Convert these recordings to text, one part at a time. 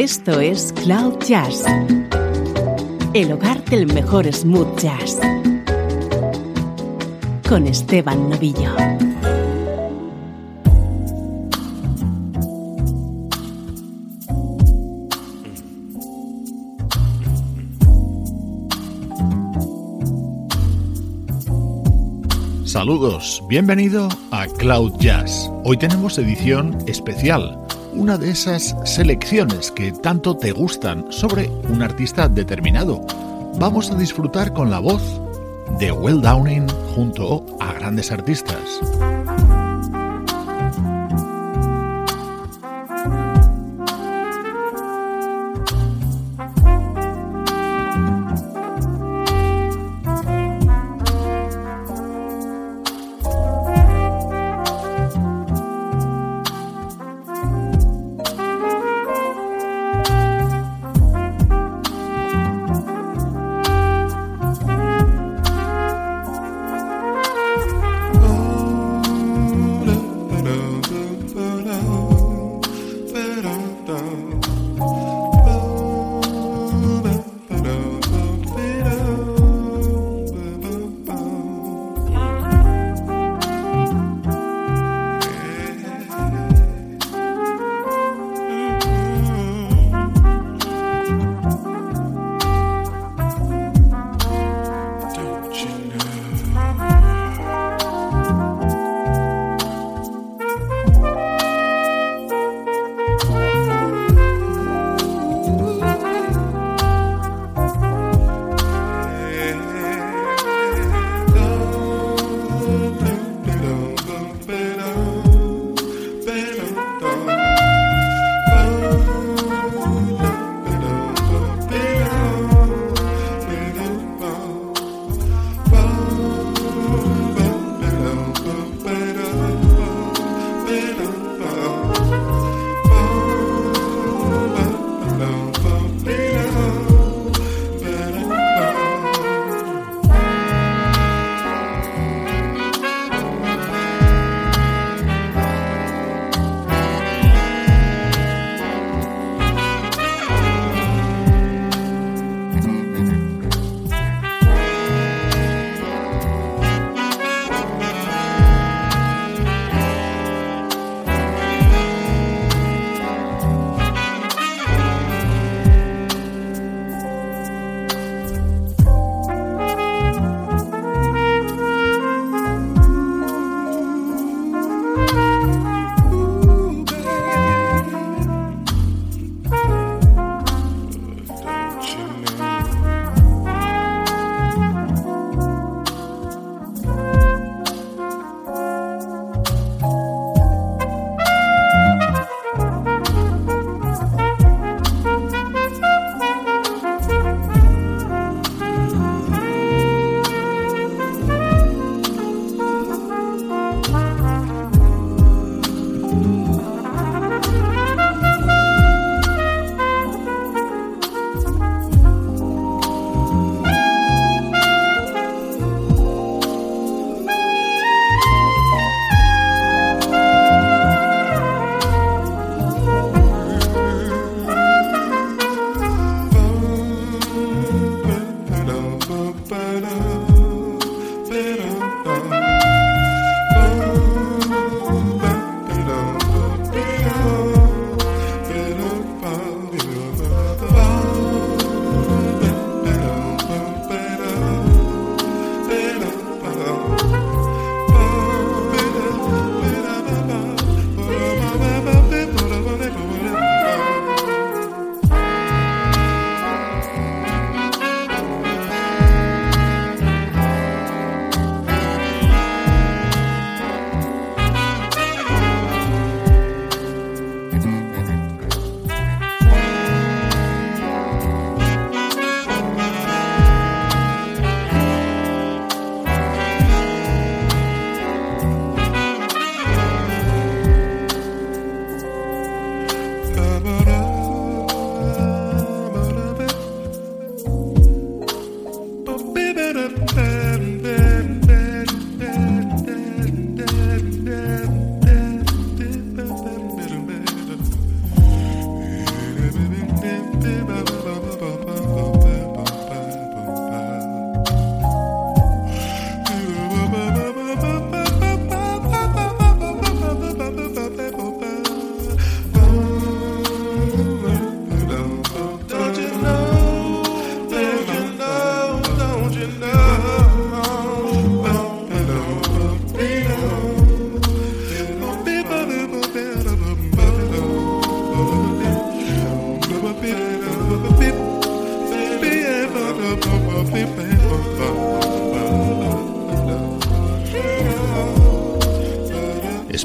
Esto es Cloud Jazz, el hogar del mejor smooth jazz, con Esteban Novillo. Saludos, bienvenido a Cloud Jazz. Hoy tenemos edición especial, una de esas selecciones que tanto te gustan sobre un artista determinado. Vamos a disfrutar con la voz de Will Downing junto a grandes artistas.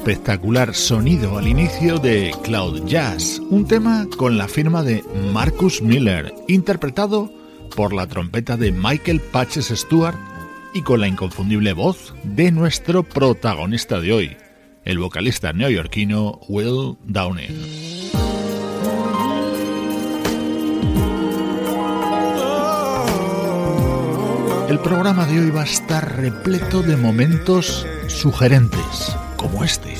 espectacular sonido al inicio de Cloud Jazz, un tema con la firma de Marcus Miller, interpretado por la trompeta de Michael Patches Stewart y con la inconfundible voz de nuestro protagonista de hoy, el vocalista neoyorquino Will Downing. El programa de hoy va a estar repleto de momentos sugerentes, como este.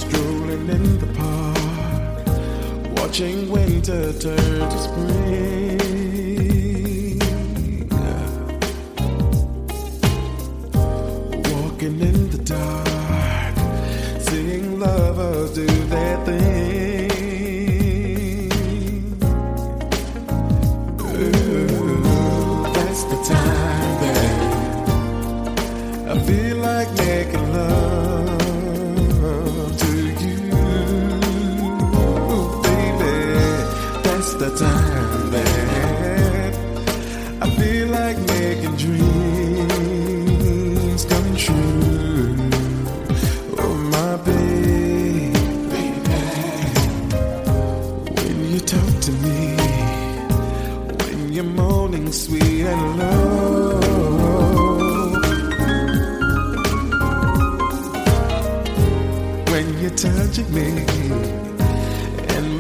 the time that I feel like making dreams come true. Oh, my baby, when you talk to me, when you're moaning sweet and low. When you're touching me